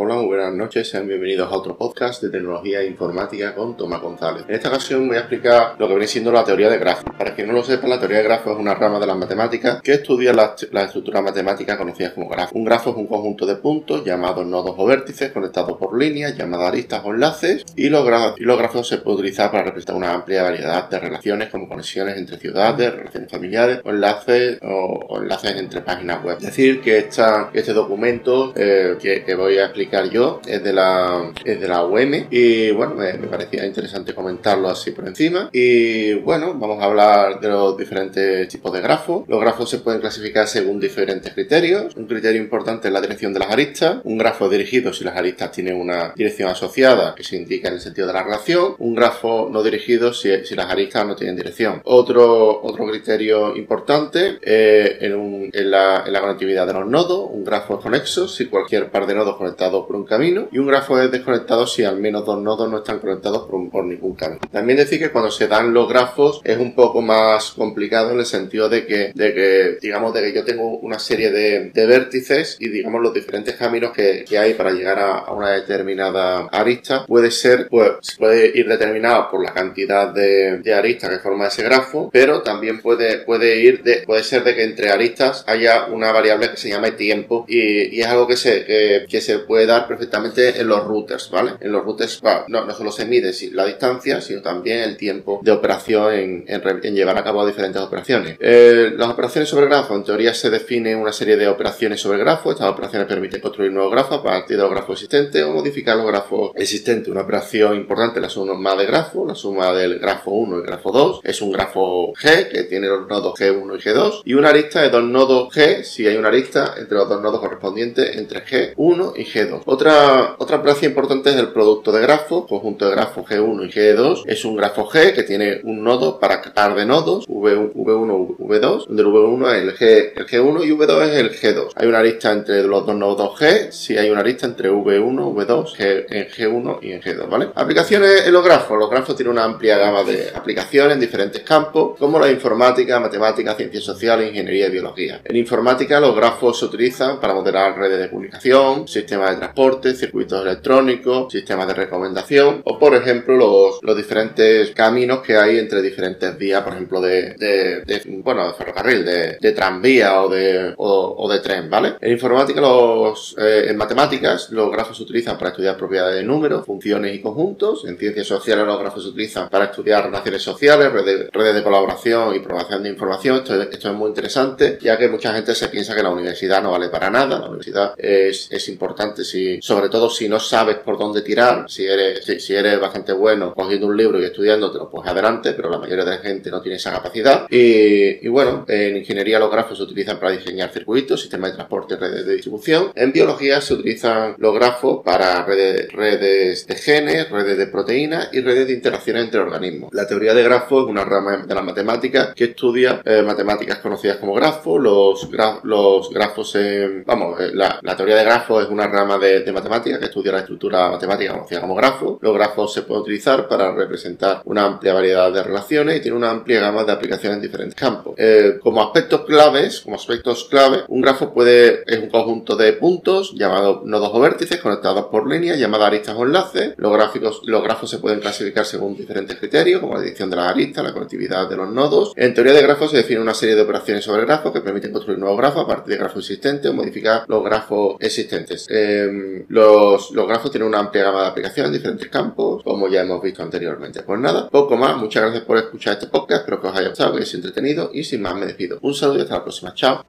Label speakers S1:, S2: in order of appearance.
S1: Hola, muy buenas noches, sean bienvenidos a otro podcast de tecnología informática con Tomás González. En esta ocasión voy a explicar lo que viene siendo la teoría de grafos. Para quien no lo sepa, la teoría de grafos es una rama de las matemáticas que estudia las, estructuras matemáticas conocidas como grafos. Un grafo es un conjunto de puntos llamados nodos o vértices conectados por líneas llamadas aristas o enlaces y los, y los grafos se pueden utilizar para representar una amplia variedad de relaciones como conexiones entre ciudades, relaciones familiares enlaces o, enlaces entre páginas web. Es decir, que esta, este documento eh, que voy a explicar yo, es de la, es de la UM y bueno, me, parecía interesante comentarlo así por encima. Y bueno, vamos a hablar de los diferentes tipos de grafos. Los grafos se pueden clasificar según diferentes criterios. Un criterio importante es la dirección de las aristas. Un grafo dirigido si las aristas tienen una dirección asociada que se indica en el sentido de la relación. Un grafo no dirigido si, si las aristas no tienen dirección. Otro, otro criterio importante eh, la, la conectividad de los nodos. Un grafo conexo si cualquier par de nodos conectados por un camino y un grafo es desconectado si al menos dos nodos no están conectados por, ningún camino. También decir que cuando se dan los grafos es un poco más complicado en el sentido de que, de que digamos, de que yo tengo una serie de, vértices y digamos los diferentes caminos que, hay para llegar a, una determinada arista puede ser, pues, puede ir determinado por la cantidad de, aristas que forma ese grafo, pero también puede, puede ir de, puede ser de que entre aristas haya una variable que se llame tiempo y, es algo que se, que se puede dar perfectamente en los routers, ¿vale? En los routers no, no solo se mide la distancia, sino también el tiempo de operación en, llevar a cabo diferentes operaciones. Eh, las operaciones sobre grafo, en teoría se define una serie de operaciones sobre grafo. Estas operaciones permiten construir nuevos grafos a partir de los grafos existentes o modificar los grafos existentes. Una operación importante es la suma de grafos, la suma del grafo 1 y el grafo 2. Es un grafo G que tiene los nodos G1 y G2 y una arista de dos nodos G si hay una arista entre los dos nodos correspondientes entre G1 y G2. Otra, otra operación importante es el producto de grafos, conjunto de grafos G1 y G2. Es un grafo G que tiene un nodo para par de nodos, V1, V1 V2, donde el V1 es el, G, el G1 y V2 es el G2. Hay una arista entre los dos nodos G, si hay una arista entre V1, V2, G, en G1 y en G2, ¿vale? Aplicaciones en los grafos. Los grafos tienen una amplia gama de aplicaciones en diferentes campos, como la informática, matemáticas, ciencias sociales, ingeniería y biología. En informática, los grafos se utilizan para modelar redes de comunicación, sistemas de transporte, circuitos electrónicos, sistemas de recomendación o, por ejemplo, los, los diferentes caminos que hay entre diferentes vías, por ejemplo, de, de, bueno, de ferrocarril, de, de tranvía o de, o, de tren, ¿vale? En informática, los, eh, en matemáticas, los grafos se utilizan para estudiar propiedades de números, funciones y conjuntos. En ciencias sociales, los grafos se utilizan para estudiar relaciones sociales, redes, redes de colaboración y programación de información. Esto, esto es muy interesante, ya que mucha gente se piensa que la universidad no vale para nada. La universidad es, es importante si sobre todo si no sabes por dónde tirar, si eres, si, eres bastante bueno cogiendo un libro y estudiándotelo, pues adelante, pero la mayoría de la gente no tiene esa capacidad. Y, bueno, en ingeniería los grafos se utilizan para diseñar circuitos, sistemas de transporte, redes de distribución. En biología se utilizan los grafos para redes, redes de genes, redes de proteínas y redes de interacciones entre organismos. La teoría de grafos es una rama de la matemática que estudia eh, matemáticas conocidas como grafos, los, los grafos, vamos, eh, la teoría de grafos es una rama de de, matemática que estudia la estructura matemática conocida como grafo. Los grafos se pueden utilizar para representar una amplia variedad de relaciones y tiene una amplia gama de aplicaciones en diferentes campos. Eh, como aspectos claves, como aspectos clave, un grafo puede es un conjunto de puntos llamados nodos o vértices conectados por líneas llamadas aristas o enlaces. Los gráficos, los grafos se pueden clasificar según diferentes criterios, como la dirección de las aristas, la conectividad de los nodos. En teoría de grafos se define una serie de operaciones sobre grafos que permiten construir nuevos grafos a partir de grafos existentes o modificar los grafos existentes. Eh, los, los grafos tienen una amplia gama de aplicaciones en diferentes campos, como ya hemos visto anteriormente. Pues nada, poco más. Muchas gracias por escuchar este podcast. Espero que os haya gustado, que haya entretenido. Y sin más, me despido. Un saludo y hasta la próxima. Chao.